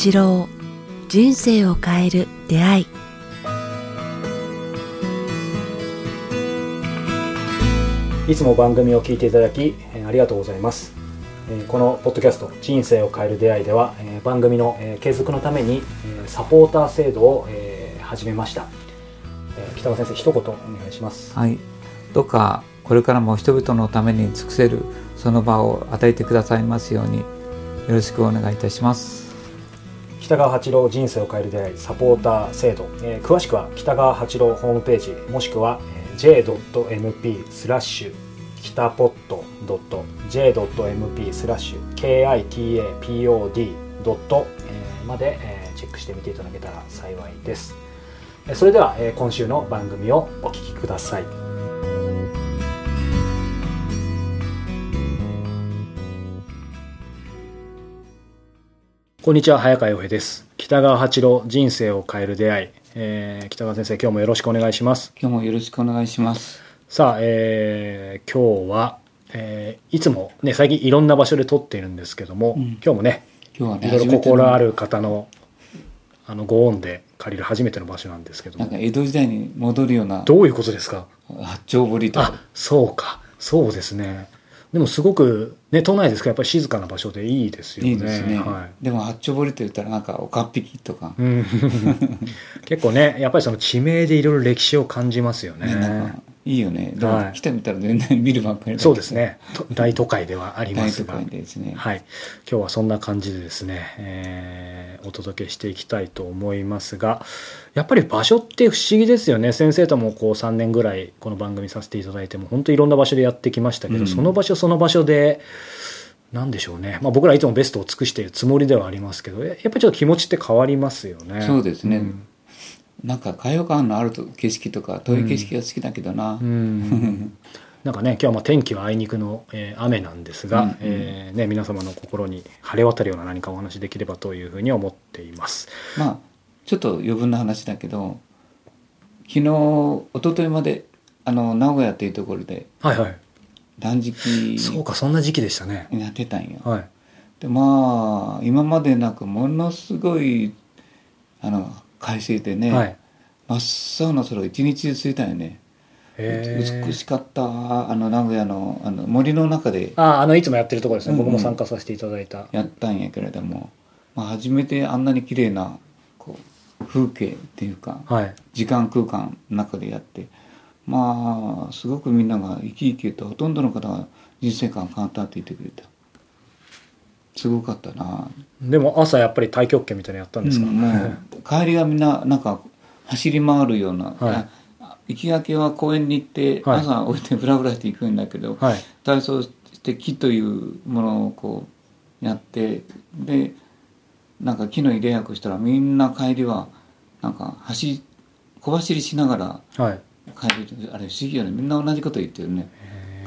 八郎人生を変える出会い。いつも番組を聞いていただきえーありがとうございます。えーこのポッドキャスト「人生を変える出会い」ではえー番組のえー継続のためにえーサポーター制度をえー始めました。えー北川先生一言お願いします。はい、どうかこれからも人々のために尽くせるその場を与えてくださいますようによろしくお願いいたします。北川八郎人生を変える出会いサポーター制度、えー詳しくは北川八郎ホームページもしくは j.mp スラッシュ北ポット .j.mp スラッシュ kitapod ドットまでチェックしてみていただけたら幸いです。それでは今週の番組をお聞きください。こんにちは早川洋平です。北川八郎人生を変える出会い、えー北川先生今日もよろしくお願いします。今日もよろしくお願いします。さあ、えー今日は、えーいつもね最近いろんな場所で撮っているんですけども、うん。今日もね今日はね、いろいろ心ある方のあのご恩で借りる初めての場所なんですけども。なんか江戸時代に戻るようなどういうことですか？八丁堀とか。あそうか。そうですねでもすごくね都内ですからやっぱり静かな場所でいいですよね。いいですね。はでも八丁堀と言ったらなんかおかっぴきとか 結構ねやっぱりその地名でいろいろ歴史を感じますよね。ね、いいよね。でもはい。来てみたら全然見るばっかりそうです。ね。と大都会ではありま大都すが会ですね。はい、今日はそんな感じでですね、えーお届けしていきたいと思いますがやっぱり場所って不思議ですよね。先生ともこう3年ぐらいこの番組させていただいても本当いろんな場所でやってきましたけど、うん。その場所その場所でなんでしょうね、まあ、僕らいつもベストを尽くしているつもりではありますけどややっぱりちょっと気持ちって変わりますよね。そうですね。んなんか開放感のあると景色とか遠い景色が好きだけどな。うん なんかね今日はまあ天気はあいにくの、えー雨なんですが、うんうんえーね、皆様の心に晴れ渡るような何かお話できればというふうに思っています。まあちょっと余分な話だけど昨日一昨日まであの名古屋っていうところではいはい断食そうかそんな時期でしたね。やってたんよ。はい。でまあ今までなくものすごいあの快晴でね、はい。真っ青な空を一日でついたよね。美しかったあの名古屋のあの森の中で。ああのいつもやってるところですね、うん。うん僕も参加させていただいた。やったんやけれども、まあ、初めてあんなに綺麗なこう風景っていうかはい。時間空間の中でやって。まあすごくみんなが生き生きとほとんどの方が人生観変わったって言ってくれたすごかったなでも朝やっぱり太極拳みたいなのやったんですか？うんもう帰りはみんななんか走り回るような、はいあ行きがけは公園に行ってはい朝置いてブラブラして行くんだけど、はい。体操して木というものをこうやってでなんか木の入れ役したらみんな帰りはなんか走り小走りしながらはい。帰りあれ不思議よねみんな同じこと言ってるね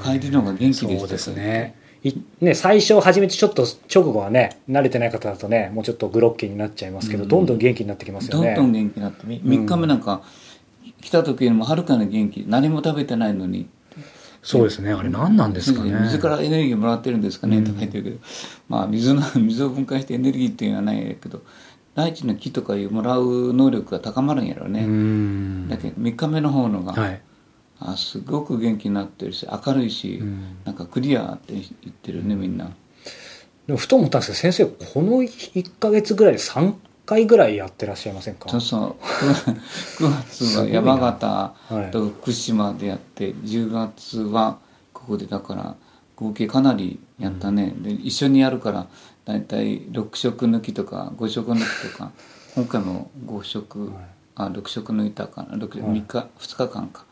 帰りの方が元気でしたそうですね。いね最初始めてちょっと直後はね慣れてない方だとねもうちょっとグロッキーになっちゃいますけど、うんどんどん元気になってきますよね。どんどん元気になってみ3日目なんか来た時よりもはるかに元気何も食べてないのにそうですね。あれ何なんですかね。水からエネルギーもらってるんですかね、うんとか言ってるけどまあ水の 水を分解してエネルギーっていうのはないけど大地の木とかいうもらう能力が高まるんやろううね、ん。だけど3日目の方のが、はい。あすごく元気になってるし明るいし、うん。なんかクリアって言ってるねみんな。でもふと思ったんですけど先生この1か月ぐらいで3回ぐらいやってらっしゃいませんか？そうそう。9月は山形はいと福島でやって10月はここでだから合計かなりやったね、で一緒にやるから大体6食抜きとか5食抜きとか 今回も5食、はい。あ6食抜いたかな。6, はい。3日2日間か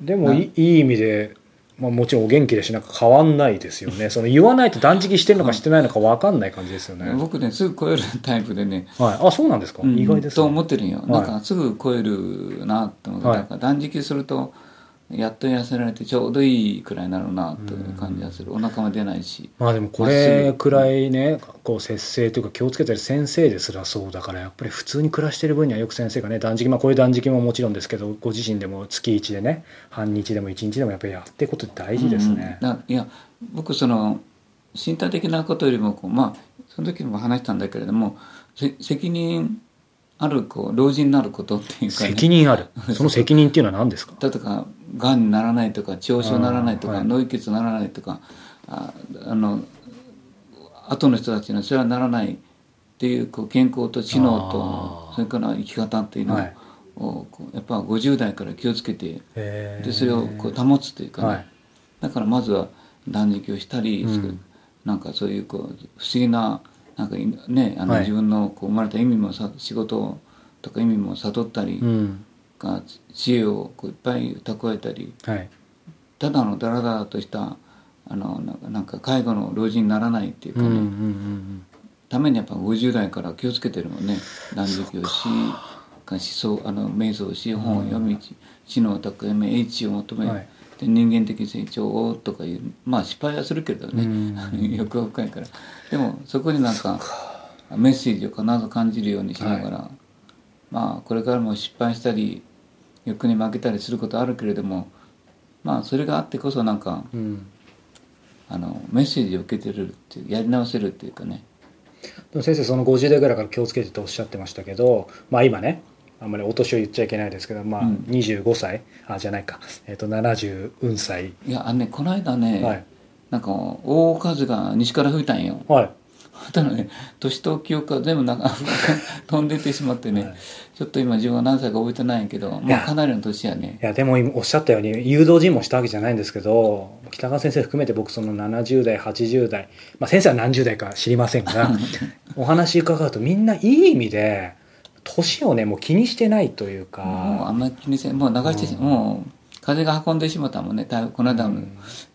でもいいい意味で、まあ、もちろんお元気だしなんか変わんないですよね。その言わないと断食してるのかしてないのか分かんない感じですよね、僕ねすぐ超えるタイプでね。はい、あそうなんですか、うん。意外ですとね思ってるんよ、はいなんかすぐ超えるなって思って、はい。断食するとやっと痩せられてちょうどいいくらいになるなという感じがする。お腹も出ないし。まあでもこれくらいねこう節制というか気をつけてる先生ですらそうだからやっぱり普通に暮らしてる分にはよく先生がね断食まあこういう断食ももちろんですけどご自身でも月1でね半日でも1日でもやっぱりやっていくことって大事ですね、うん。うんだいや僕その身体的なことよりもこうまあその時にも話したんだけれどもせ責任あるこう老人になることっていうか、ね、責任ある。その責任っていうのは何ですか？例えばがんにならないとか腸症にならないとか、脳溢血にならないとかああの後の人たちのそれはならないっていうこう健康と知能とそれから生き方っていうのを、やっぱ50代から気をつけてでそれをこう保つというかね、はい。だからまずは断食をしたり、うん。なんかそういうこう不思議ななんかいねあの、はい。自分のこう生まれた意味もさ仕事とか意味も悟ったり、うん。が知恵をこういっぱい蓄えたりはい。ただのダラダラとしたあのなんかなんか介護の老人にならないっていうかね、うんうんうんためにやっぱ50代から気をつけてるもんね断食をし思想あの瞑想をし本を読み知能を高め英知を求め、はいで人間的成長をとかいうまあ失敗はするけれどね、うん。欲が深いから。でもそこになんかメッセージを必ず感じるようにしながら、まあこれからも失敗したり欲に負けたりすることあるけれどもまあそれがあってこそなんかうん。うんあのメッセージを受けてるっていうやり直せるっていうかね。でも先生その50代ぐらいから気をつけてとおっしゃってましたけどまあ今ねあんまりお年を言っちゃいけないですけどまあうん。25歳？あじゃないか。えっと70運歳。いやあのねこの間ね、はい。なんか大風が西から吹いたんよ。はい。たらね年と記憶が全部なんか 飛んでってしまってね、はい。ちょっと今自分は何歳か覚えてないんやけどまあかなりの年やね。いやでも今おっしゃったように誘導尋問したわけじゃないんですけど北川先生含めて僕その70代80代、まあ、先生は何十代か知りませんが お話伺うとみんないい意味で年をねもう気にしてないというもうかあんまり気にせんもう流してし、うん。もう風が運んでしまったもんねこの間の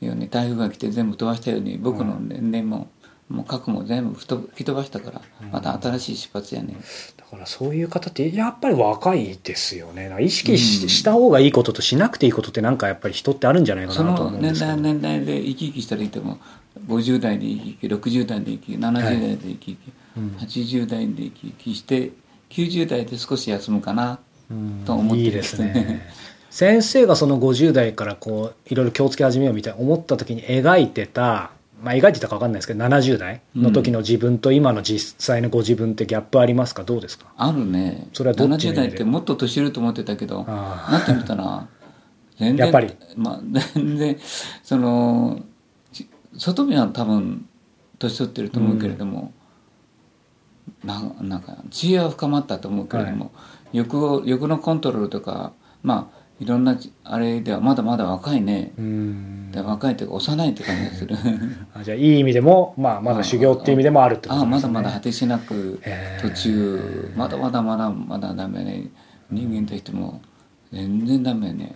ように台風が来て全部飛ばしたように僕の年齢も、もう核も全部吹き飛ばしたからまた新しい出発やねだからそういう方ってやっぱり若いですよね。意識し,、うん。した方がいいこととしなくていいことってなんかやっぱり人ってあるんじゃないかそなとの年思うんですけど。代年代で生き生きしたらいても50代で生き生き60代で生き生き70代で生き生き、うん80代で生き生きして90代で少し休むかなうんと思ってる。いいですね。先生がその50代からこういろいろ気をつけ始めようみたいな思った時に描いてたまあ描いてたか分かんないですけど70代の時の自分と今の実際のご自分ってギャップありますか？どうですか？あるね。それはどっちの意味で70代ってもっと年いると思ってたけどなってみたら全然やっぱり。まあ全然そのち外見は多分年取ってると思うけれども、ななんか知恵は深まったと思うけれども、欲を欲のコントロールとかまあいろんなあれではまだまだ若いね、うん。で若いというか幼いって感じがする。あじゃあいい意味でも、まあ、まだ修行っていう意味でもあるってこああまだとですね。まだ果てしなく途中まだまだまだまだダメね。人間としても全然ダメね、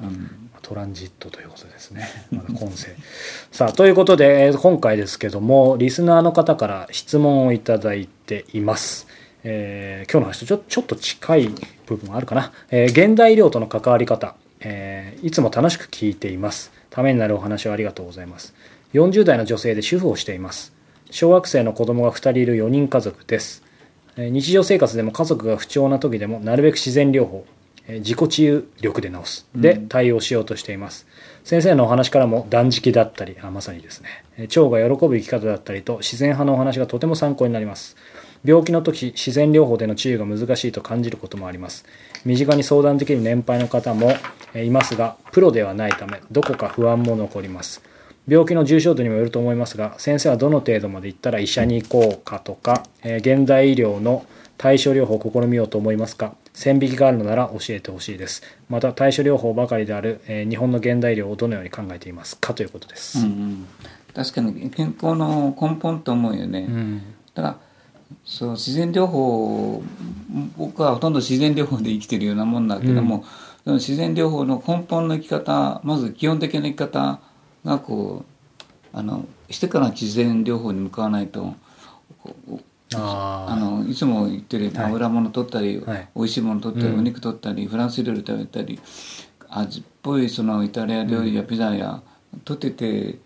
うんトランジットということですね。まだ今世。さあ、ということで、今回ですけども、リスナーの方から質問をいただいています。えー今日の話とちょちょっと近い部分あるかな。えー現代医療との関わり方、えーいつも楽しく聞いています。ためになるお話をありがとうございます。40代の女性で主婦をしています。小学生の子供が2人いる4人家族です。日常生活でも家族が不調な時でもなるべく自然療法自己治癒力で治す。で対応しようとしています、先生のお話からも断食だったりあまさにですね。えー腸が喜ぶ生き方だったりと自然派のお話がとても参考になります。病気の時自然療法での治癒が難しいと感じることもあります。身近に相談できる年配の方もえーいますがプロではないためどこか不安も残ります。病気の重症度にもよると思いますが先生はどの程度までいったら医者に行こうかとか、えー現代医療の対処療法を試みようと思いますか？線引きがあるのなら教えてほしいです。また対処療法ばかりである、えー日本の現代医療をどのように考えていますか？ということです、うんうん、確かに健康の根本と思うよね、うん。だからそう自然療法僕はほとんど自然療法で生きてるようなもんだけども、その自然療法の根本の生き方まず基本的な生き方がこうあのしてから自然療法に向かわないとあのいつも言ってるはい。油物取ったり、はい。美味しいもの取ったり、うん。お肉取ったりフランス料理食べたり味っぽいそのイタリア料理やピザや取ってて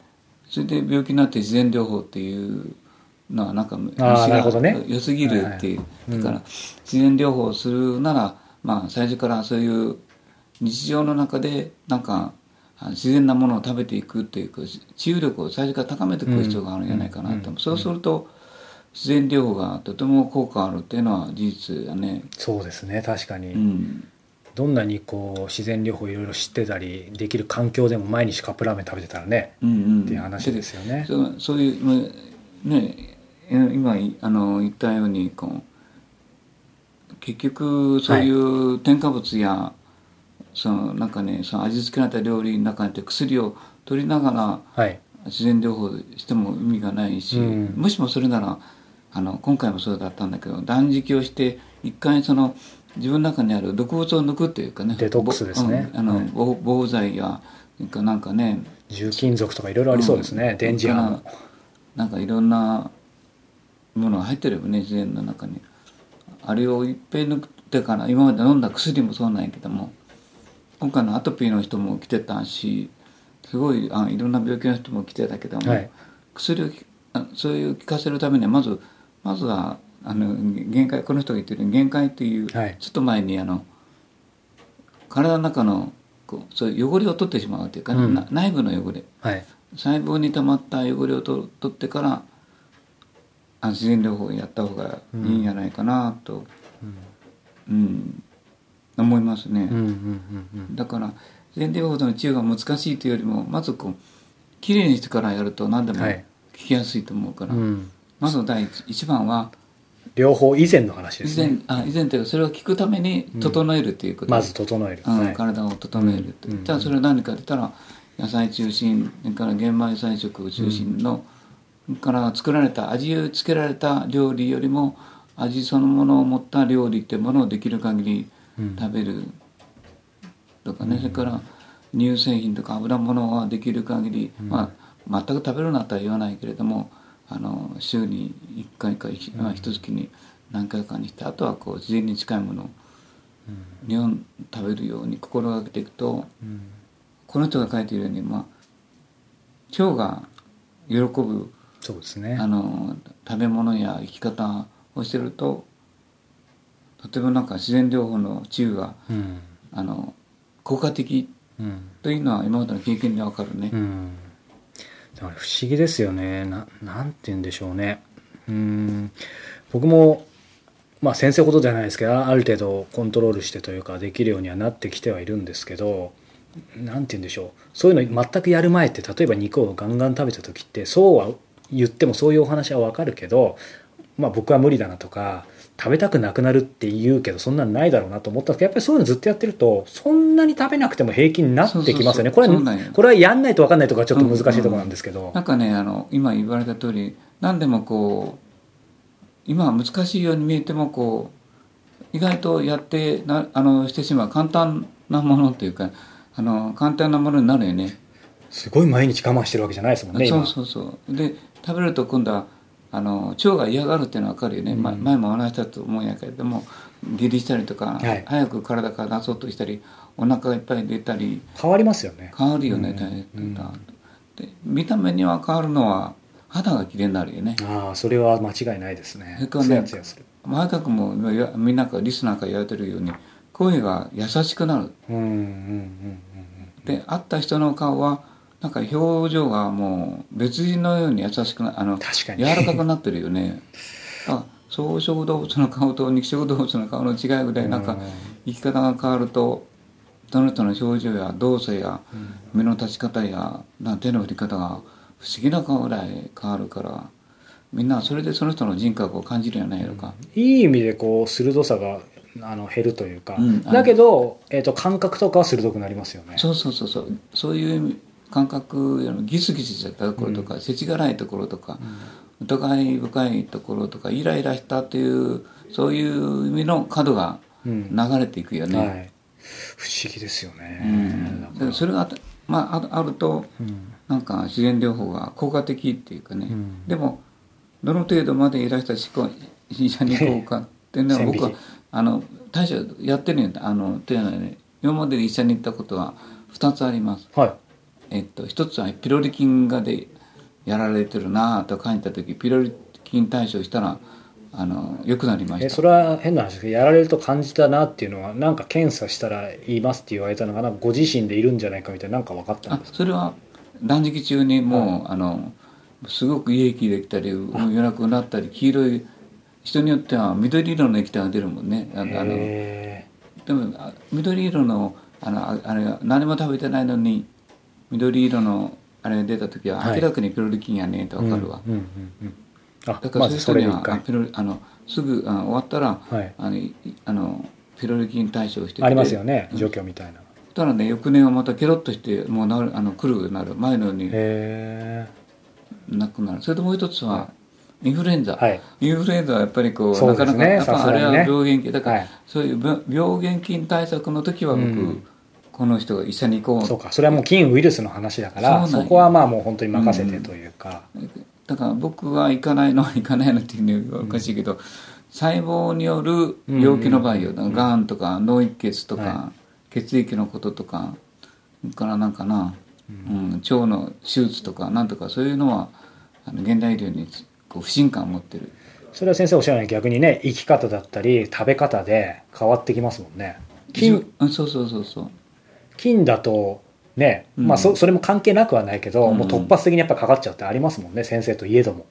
それで病気になって自然療法っていうのはなんか虫あーなるほどね。良すぎるっていう、だから自然療法をするなら、まあ、最初からそういう日常の中でなんかあ自然なものを食べていくっていうか治癒力を最初から高めていく必要があるんじゃないかなと、うん。そうすると自然療法がとても効果あるっていうのは事実だね。そうですね確かに、うん。どんなにこう自然療法いろいろ知ってたりできる環境でも毎日カップラーメン食べてたらね、うんうん。っていう話ですよね。そうそういうまあねえ今いあの言ったようにこう結局そういう添加物や、そのなんかねその味付けられた料理の中にて薬を取りながらはい。自然療法しても意味がないし、うん。もしもそれならあの今回もそうだったんだけど断食をして一回その自分の中にある毒物を抜くっていうかねデトックスですね。ぼうんあの、はい。防防剤やなんかね重金属とかいろいろありそうですね、うん電磁波も。なんかいろんなものが入ってるよね自然の中に。あれをいっぺん抜くってから今まで飲んだ薬もそうなんやけども今回のアトピーの人も来てたしすごいあいろんな病気の人も来てたけども、はい。薬をそういう効かせるためにはまずまずはあの限界この人が言ってる限界っていう、はい。ちょっと前にあの体の中のこうそういう汚れを取ってしまうというか、うん。な内部の汚れ。はい。細胞に溜まった汚れをと取ってからあ自然療法をやった方がいいんじゃないかなと、うん。思いますね、うんうんうんうん。だから自然療法の治癒が難しいというよりもまずこうきれいにしてからやると何でもはい。聞きやすいと思うから、うんまず第一一番は両方以前の話で以すね。前あ以前というかそれを聞くために整えるということ、まず整える、体を整えると、う。ん。じゃあそれは何かって言ったら野菜中心それから玄米菜食中心の、それから作られた味をつけられた料理よりも味そのものを持った料理っていうものをできる限りうん。食べる。とかね、それから乳製品とか油物はできる限り、まあ、全く食べるなとは言わないけれどもあの週に1回かひまあ一月に何回かにしてあとはこう自然に近いものを日本食べるように心がけていくとうん。この人が書いているように、まあ、腸が喜ぶそうですね。あの食べ物や生き方をしてるととてもなんか自然療法の治癒がうん。あの効果的うん。というのは今までの経験でわかるね。う。ん不思議ですよね。ななんて言うんでしょうね。うん。僕もまあ先生ほどじゃないですけどある程度コントロールしてというかできるようにはなってきてはいるんですけどなんて言うんでしょう。そういうの全くやる前って例えば肉をガンガン食べた時ってそうは言ってもそういうお話はわかるけどまあ僕は無理だなとか食べたくなくなるって言うけどそんなのないだろうなと思ったんですけどやっぱりそういうのずっとやってるとそんなに食べなくても平気になってきますよね。これはこれはやんないと分かんないところはちょっと難しいところなんですけど、なんかねあの今言われた通り何でもこう今は難しいように見えてもこう意外とやってなあのしてしまう簡単なものというかあの簡単なものになるよね。すごい毎日我慢してるわけじゃないですもんね今。そうそうそう。で食べると今度はあの腸が嫌がるっていうのは分かるよね、うん。ま前も話したと思うんやけれども下痢したりとか、はい。早く体から出そうとしたりお腹がいっぱい出たり変わりますよね。変わるよね、うん。ダイエットうんだで見た目には変わるのは肌が綺麗になるよね。ああそれは間違いないですね。それからねツヤツヤする前川君もみんなからリスナーから言われてるように声が優しくなる。うんうんうん。で会った人の顔はなんか表情がもう別人のように優しくなあの確かに。柔らかくなってるよね。あ草食動物の顔と肉食動物の顔の違いぐらいなんかうん。生き方が変わるとその人の表情や動作や目の立ち方やな手の振り方が不思議な顔ぐらい変わるからみんなそれでその人の人格を感じるんじゃないのか、いい意味でこう鋭さがあの減るというか、うん。だけど、えー、と感覚とかは鋭くなりますよね。そうそうそうそう。そういう意味感覚よりもギスギスしたところとか、世知辛いところとか、疑い深いところとかイライラしたというそういう意味の角がうん。流れていくよね、はい、不思議ですよね、うん。それがまあ、ああるとうん。なんか自然療法が効果的っていうかね、うん。でもどの程度までいらしたしこ医者に効果っていうのは僕はあの大将やってるんだあのというのはね今まで医者に行ったことは2つあります。はいえっと、一つはピロリ菌がでやられてるなぁと書いた時ピロリ菌対処したらあの良くなりました。えそれは変な話ですけどやられると感じたなっていうのはなんか検査したら言いますって言われたのがなご自身でいるんじゃないかみたいななんか分かったんあですか？それは断食中にもう、あのすごくいい液できたり夜中になったり黄色い人によっては緑色の液体が出るもんねあのでもあ緑色のあのああれ何も食べてないのに緑色のあれが出た時ははい。明らかにピロリ菌やねってーわかるわ、だからまそういう人にはあずそれで一回ピロリあのすぐあ終わったら、はい。あのいあのピロリ菌対処しててありますよねうん。状況みたいな。そしたらね翌年はまたケロッとしてもうなるあの来るなる。前のようにへなくなる。それともう一つはインフルエンザ、はい。インフルエンザはやっぱりこうそうね。なかなかやっぱあれは病原菌だから、はい。そういう病病原菌対策の時は僕、うんこの人が医者に行こう。えそうか。それはもう菌ウイルスの話だからそこはまあもう本当に任せてというか。だから僕は行かないのは 行かないのっていうのはおかしいけど、細胞による病気の場合よ、うん。がんとか脳一血とか、は血液のこととかからなんかな、うん。腸の手術とかなんとかそういうのはあの現代医療にこう不信感を持ってる。それは先生おっしゃるように逆にね生き方だったり食べ方で変わってきますもんね。菌うんそうそうそうそう菌だとね、うん。まあそそれも関係なくはないけど、うん。もう突発的にやっぱかかっちゃうってありますもんね先生といえども。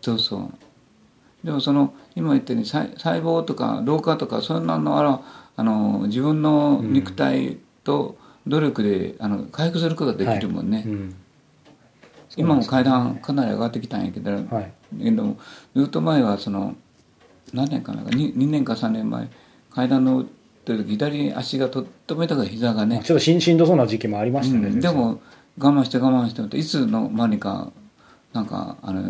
そうそう。でもその今言ったように細細胞とか老化とかそんなのはあの自分の肉体と努力で、あの回復することができるもんね、うん。今も階段かなり上がってきたんやけど、はい。けどずっと前はその何年かな 2, 2年か3年前階段のってる時左足がとっても痛かった膝がね。ちょっとしんしんどそうな時期もありましたね、うん。でも我慢して我慢していつの間にかなんかあの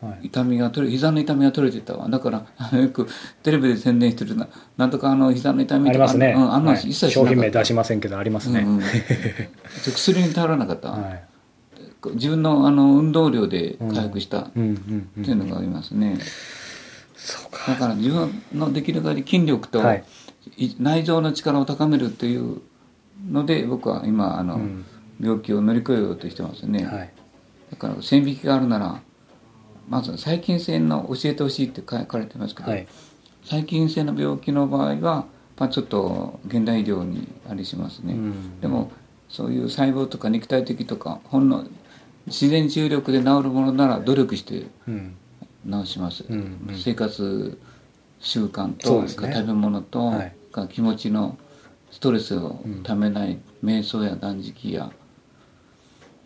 はい。痛みが取れ膝の痛みが取れてたわ。だからあのよくテレビで宣伝してるななんとかあの膝の痛みとかありますね、うん、あんなのはい。一切し商品名出しませんけどありますね、うんうん薬に頼らなかった、はい。自分のあの運動量で回復した。っていうのがありますね、そうだかから自分のできる限り筋力と、はいい内臓の力を高めるというので僕は今あの、うん。病気を乗り越えようとしてますね、はい。だから線引きがあるならまず細菌性の教えてほしいって書かれてますけど、はい。細菌性の病気の場合は、まあ、ちょっと現代医療にありしますね、うん。でもそういう細胞とか肉体的とかほんの自然治癒力で治るものなら努力してうん。治します、うんうん。生活習慣と、食べ物と、はいか気持ちのストレスをためない、瞑想や断食や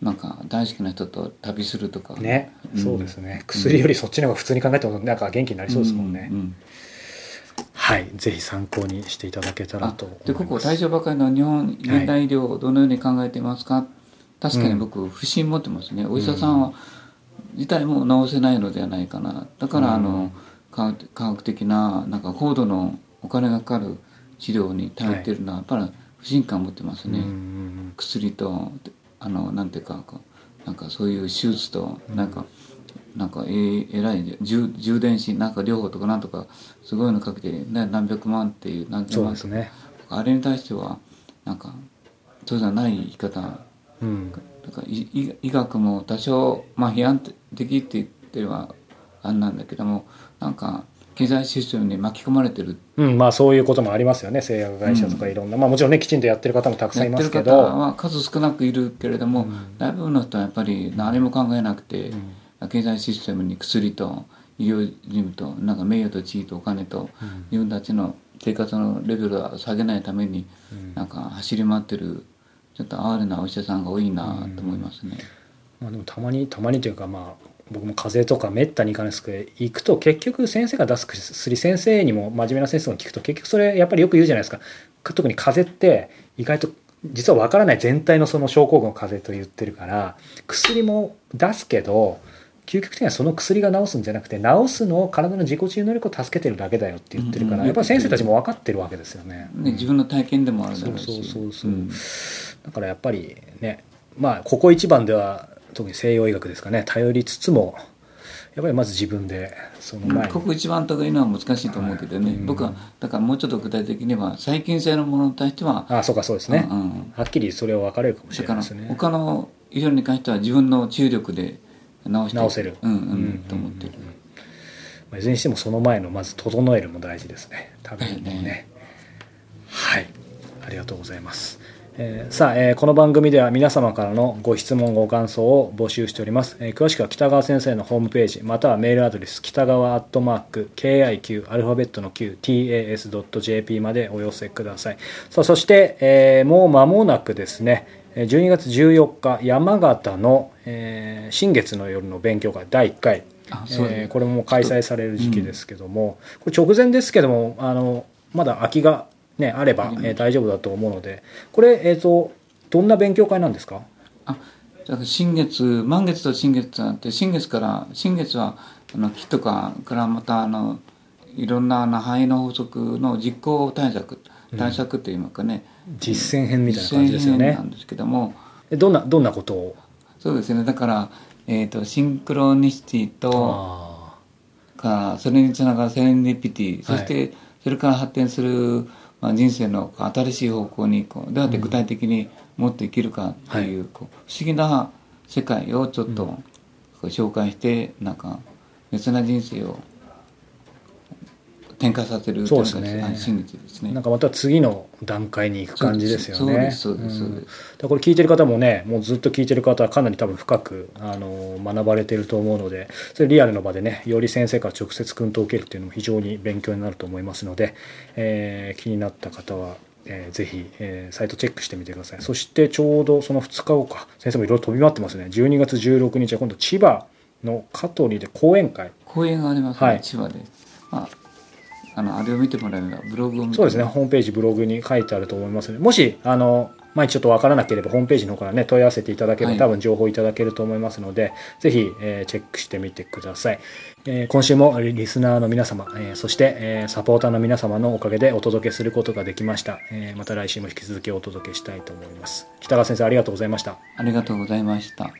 なんか大好きな人と旅するとか。ね、ん。そうですね。薬よりそっちの方が普通に考えてもなんか元気になりそうですもんね、うんうんはい。ぜひ参考にしていただけたらあとでここ大乗ばかりの日本現代医療をどのように考えていますか、確かに僕不信持ってますね、お医者さんは自体も治せないのではないかな。だからあの、科学科学的ななんか高度のお金がかかる治療に頼ってるのはやっぱり不信感を持ってますね、うんうん薬とあのなんていうかなんかそういう手術となんか、なんかええらい充充電子なんか療法とかなんとかすごいのかけて、ね、何百万っていう何千万とかそうですね。あれに対してはなんかそうじゃない生き方。だうん。からい医医学も多少、まあ、批判的って言ってはあんなんだけどもなんか経済システムに巻き込まれてる。うん、まあそういうこともありますよね。製薬会社とかいろんな、まあもちろんねきちんとやってる方もたくさんいますけやってる方どは数少なくいるけれども、うん。大部分の人はやっぱり何も考えなくて、うん。経済システムに薬と医療事務となんか名誉と地位とお金と、うん。自分たちの生活のレベルを下げないために、うん。なんか走り回ってるちょっと哀れなお医者さんが多いなと思いますね。まあ、でもたまにたまにというかまあ僕も風邪とかめったに行かないですけど行くと結局先生が出す薬先生にも真面目な先生が聞くと結局それやっぱりよく言うじゃないですか。特に風邪って意外と実は分からない全体のその症候群を風邪と言ってるから薬も出すけど究極的にはその薬が治すんじゃなくて治すのを体の自己治癒能力を助けてるだけだよって言ってるから、うんやっぱり先生たちも分かってるわけですよね。ね自分の体験でもあるだろうし。そうそうそうそう。うん。だからやっぱりねまあここ一番では特に西洋医学ですかね。頼りつつもやっぱりまず自分でその前に。ここ一番とかいうのは難しいと思うけどね、うん。僕はだからもうちょっと具体的には細菌性のものに対しては、あそうかそうですね、うんうん。はっきりそれは分かれるかもしれないですね。他の医療に関しては自分の治癒力で治して治せる。うんうん、うんと思ってる、まあいずれにしてもその前のまず整えるも大事ですね。食べるのもね。はい。ありがとうございますえーさあ、えーこの番組では皆様からのご質問ご感想を募集しております、えー詳しくは北川先生のホームページまたはメールアドレス北川アットマーク KIQ アルファベットの QTAS.jp までお寄せください。さあそして、えーもう間もなくですねえー12月14日山形の、えー新月の夜の勉強会第1回。えーこれも開催される時期ですけども、これ直前ですけどもあのまだ空きが、ね、あれば、えー大丈夫だと思うので。これ、えー、とどんな勉強会なんですか？あ新月満月と新月があって新月から新月はあの木とかからまたあのいろんなあの範囲の法則の実行対策対策といいますかね、実践編みたいな感じですよね。実践編なんですけども。えどんなどんなことを？そうですね。だから、えー、とシンクロニシティとあかそれにつながるセレンディピティ、そしてそれから発展する、まあ、人生の新しい方向にこう。どうやって具体的に持っていけるかっていう,、こう不思議な世界をちょっと紹介してなんか別な人生を展開させるそうですね。ですね。ーなんかまた次の段階に行く感じですよね。そうですそうですこれ聞いてる方もねもうずっと聞いてる方はかなり多分深くあの学ばれてると思うのでそれリアルの場でねより先生から直接訓導を受けるっていうのも非常に勉強になると思いますので、えー気になった方は、えーぜひ、えーサイトチェックしてみてください。そしてちょうどその2日後か。先生もいろいろ飛び回ってますね。12月16日は今度千葉の香取で講演会。公園がありますね、はい。千葉で。まああのあれを見てもらえればブログを見てそうですね、ホームページ、ブログに書いてあると思いますので、もし、あの、毎日ちょっとわからなければ、ホームページの方からね、問い合わせていただければ、はい多分情報いただけると思いますので、ぜひ、えーチェックしてみてください。えー今週もリリスナーの皆様、えーそして、えーサポーターの皆様のおかげでお届けすることができました。えーまた来週も引き続きお届けしたいと思います。北川先生、ありがとうございました。ありがとうございました。